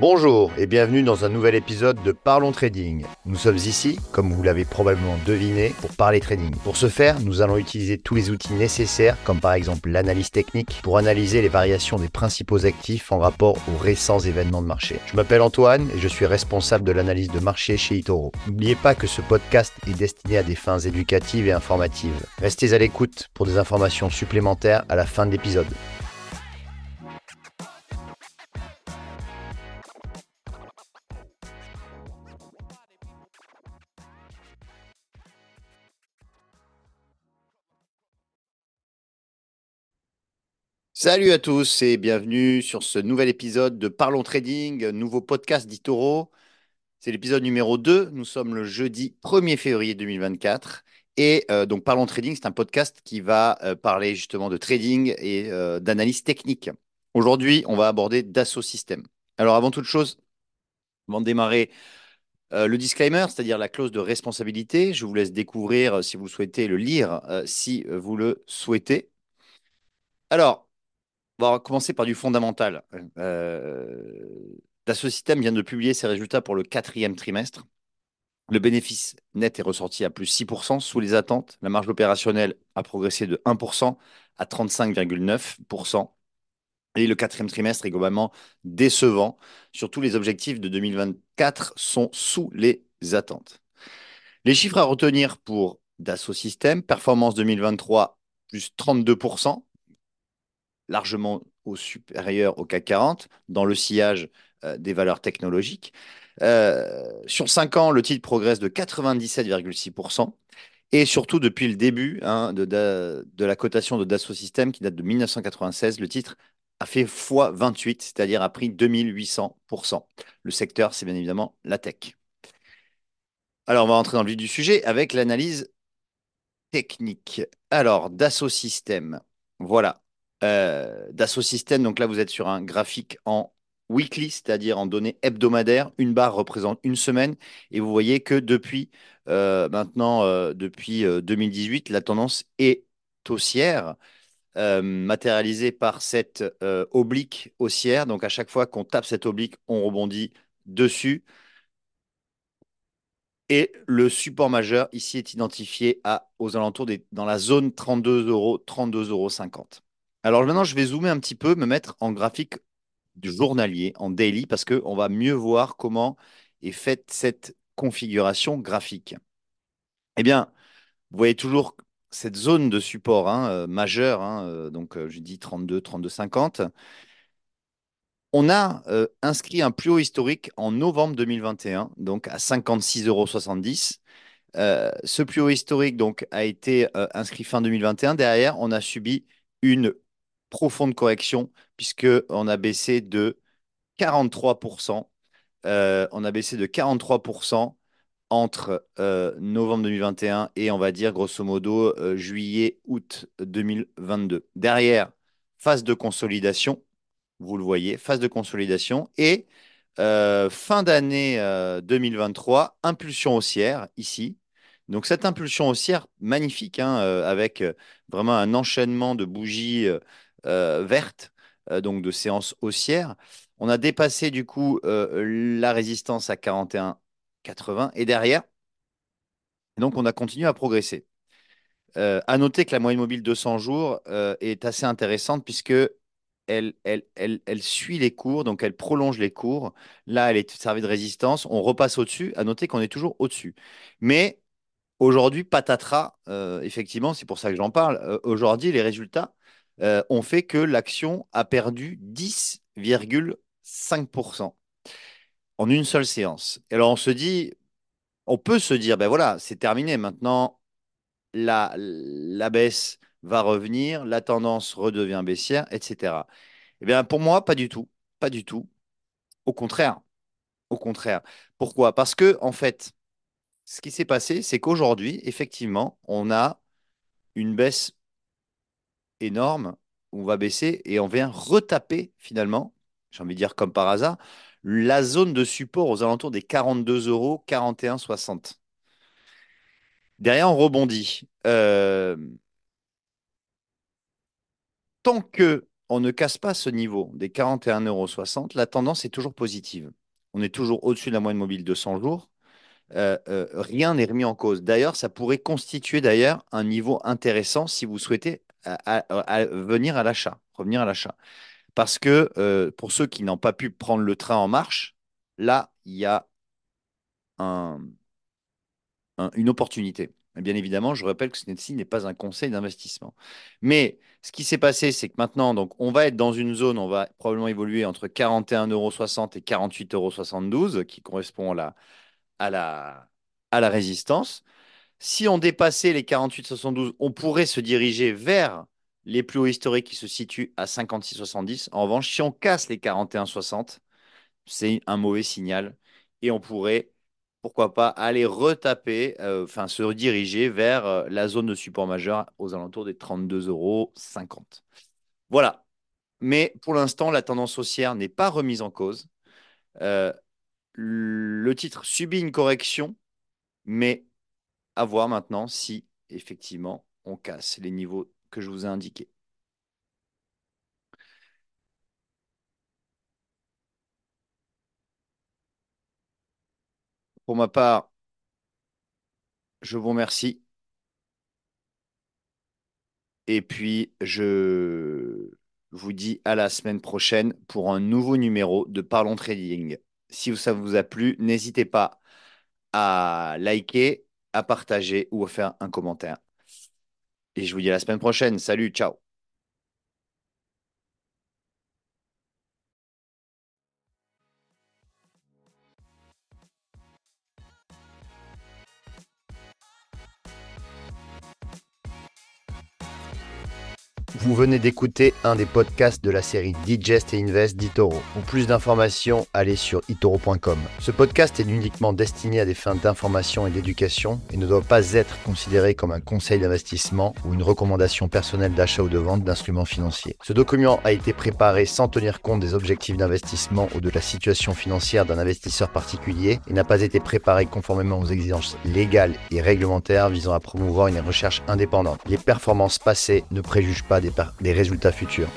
Bonjour et bienvenue dans un nouvel épisode de Parlons Trading. Nous sommes ici, comme vous l'avez probablement deviné, pour parler trading. Pour ce faire, nous allons utiliser tous les outils nécessaires, comme par exemple l'analyse technique, pour analyser les variations des principaux actifs en rapport aux récents événements de marché. Je m'appelle Antoine et je suis responsable de l'analyse de marché chez Itoro. N'oubliez pas que ce podcast est destiné à des fins éducatives et informatives. Restez à l'écoute pour des informations supplémentaires à la fin de l'épisode. Salut à tous et bienvenue sur ce nouvel épisode de Parlons Trading, nouveau podcast d'Itoro. C'est l'épisode numéro 2. Nous sommes le jeudi 1er février 2024. Et euh, donc Parlons Trading, c'est un podcast qui va euh, parler justement de trading et euh, d'analyse technique. Aujourd'hui, on va aborder Dassault Systèmes. Alors avant toute chose, avant de démarrer, le disclaimer, c'est-à-dire la clause de responsabilité, je vous laisse découvrir si vous souhaitez le lire, si vous le souhaitez. Alors, on va commencer par du fondamental. Euh, Dassault Systèmes vient de publier ses résultats pour le quatrième trimestre. Le bénéfice net est ressorti à plus 6% sous les attentes. La marge opérationnelle a progressé de 1% à 35,9%. Et le quatrième trimestre est globalement décevant. Surtout les objectifs de 2024 sont sous les attentes. Les chiffres à retenir pour Dassault Systèmes, performance 2023 plus 32%, largement au supérieur au CAC 40 dans le sillage euh, des valeurs technologiques. Euh, sur 5 ans, le titre progresse de 97,6%. Et surtout, depuis le début hein, de, de, la cotation de Dassault Systèmes, qui date de 1996, le titre a fait x28, c'est-à-dire a pris 2800%. Le secteur, c'est bien évidemment la tech. Alors, on va entrer dans le vif du sujet avec l'analyse technique. Alors, Dassault Systèmes, voilà. Euh, Dassault Systèmes, donc là, vous êtes sur un graphique en weekly, c'est-à-dire en données hebdomadaires. Une barre représente une semaine. Et vous voyez que depuis euh, maintenant, euh, depuis 2018, la tendance est haussière. matérialisée par cette oblique haussière. Donc à chaque fois qu'on tape cette oblique, on rebondit dessus. Et le support majeur ici est identifié aux alentours dans la zone 32 euros, 32,50 euros. Alors maintenant, je vais zoomer un petit peu, me mettre en graphique du journalier, en daily, parce qu'on va mieux voir comment est faite cette configuration graphique. Eh bien, vous voyez toujours cette zone de support hein, euh, majeure, hein, euh, donc euh, je dis 32, 32, 50. On a inscrit un plus haut historique en novembre 2021, donc à 56,70 euros. ce plus haut historique donc, a été inscrit fin 2021. Derrière, on a subi une profonde correction, puisqu'on a baissé de 43%. Euh, on a baissé de 43% entre euh, novembre 2021 et on va dire grosso modo euh, juillet-août 2022. Derrière, phase de consolidation, vous le voyez, phase de consolidation et fin d'année 2023, impulsion haussière ici. Donc cette impulsion haussière magnifique, hein, avec vraiment un enchaînement de bougies euh, verte, euh, donc de séance haussière. On a dépassé du coup euh, la résistance à 41,80 et derrière, donc on a continué à progresser. à noter que la moyenne mobile 200 jours est assez intéressante puisque elle, elle, elle, elle, suit les cours, donc elle prolonge les cours. Là, elle est servie de résistance. On repasse au-dessus. À noter qu'on est toujours au-dessus. Mais aujourd'hui, patatras, effectivement, c'est pour ça que j'en parle. aujourd'hui, les résultats euh, ont fait que l'action a perdu 10,5% en une seule séance. Alors on se dit, on peut se dire, ben voilà, c'est terminé. Maintenant, la, la baisse va revenir, la tendance redevient baissière, etc. Eh bien, pour moi, pas du tout. Pas du tout. Au contraire. Au contraire. Pourquoi? Parce que, en fait, ce qui s'est passé, c'est qu'aujourd'hui, effectivement, on a une baisse énorme, on va baisser et on vient retaper finalement, j'ai envie de dire comme par hasard, la zone de support aux alentours des 42 euros, 41,60. Derrière, on rebondit. Euh, tant que on ne casse pas ce niveau des 41,60 euros, la tendance est toujours positive. On est toujours au-dessus de la moyenne mobile de 100 jours. Euh, euh, rien n'est remis en cause. D'ailleurs, ça pourrait constituer d'ailleurs un niveau intéressant si vous souhaitez venir à l'achat, revenir à l'achat. Parce que euh, pour ceux qui n'ont pas pu prendre le train en marche, là, il y a une opportunité. bien évidemment, je rappelle que ce n'est pas un conseil d'investissement. Mais ce qui s'est passé, c'est que maintenant, donc, on va être dans une zone, on va probablement évoluer entre 41,60 euros et 48,72 euros, qui correspond à à la résistance. Si on dépassait les 48,72, on pourrait se diriger vers les plus hauts historiques qui se situent à 56,70. En revanche, si on casse les 41,60, c'est un mauvais signal et on pourrait, pourquoi pas, aller retaper, euh, enfin se rediriger vers euh, la zone de support majeur aux alentours des 32,50 euros. Voilà. Mais pour l'instant, la tendance haussière n'est pas remise en cause. Euh, le titre subit une correction, mais à voir maintenant si effectivement on casse les niveaux que je vous ai indiqués. Pour ma part, je vous remercie. Et puis, je vous dis à la semaine prochaine pour un nouveau numéro de Parlons Trading. Si ça vous a plu, n'hésitez pas à liker, à partager ou à faire un commentaire. Et je vous dis à la semaine prochaine. Salut, ciao. Vous venez d'écouter un des podcasts de la série Digest et Invest d'Itoro. Pour plus d'informations, allez sur itoro.com. Ce podcast est uniquement destiné à des fins d'information et d'éducation et ne doit pas être considéré comme un conseil d'investissement ou une recommandation personnelle d'achat ou de vente d'instruments financiers. Ce document a été préparé sans tenir compte des objectifs d'investissement ou de la situation financière d'un investisseur particulier et n'a pas été préparé conformément aux exigences légales et réglementaires visant à promouvoir une recherche indépendante. Les performances passées ne préjugent pas des résultats futurs.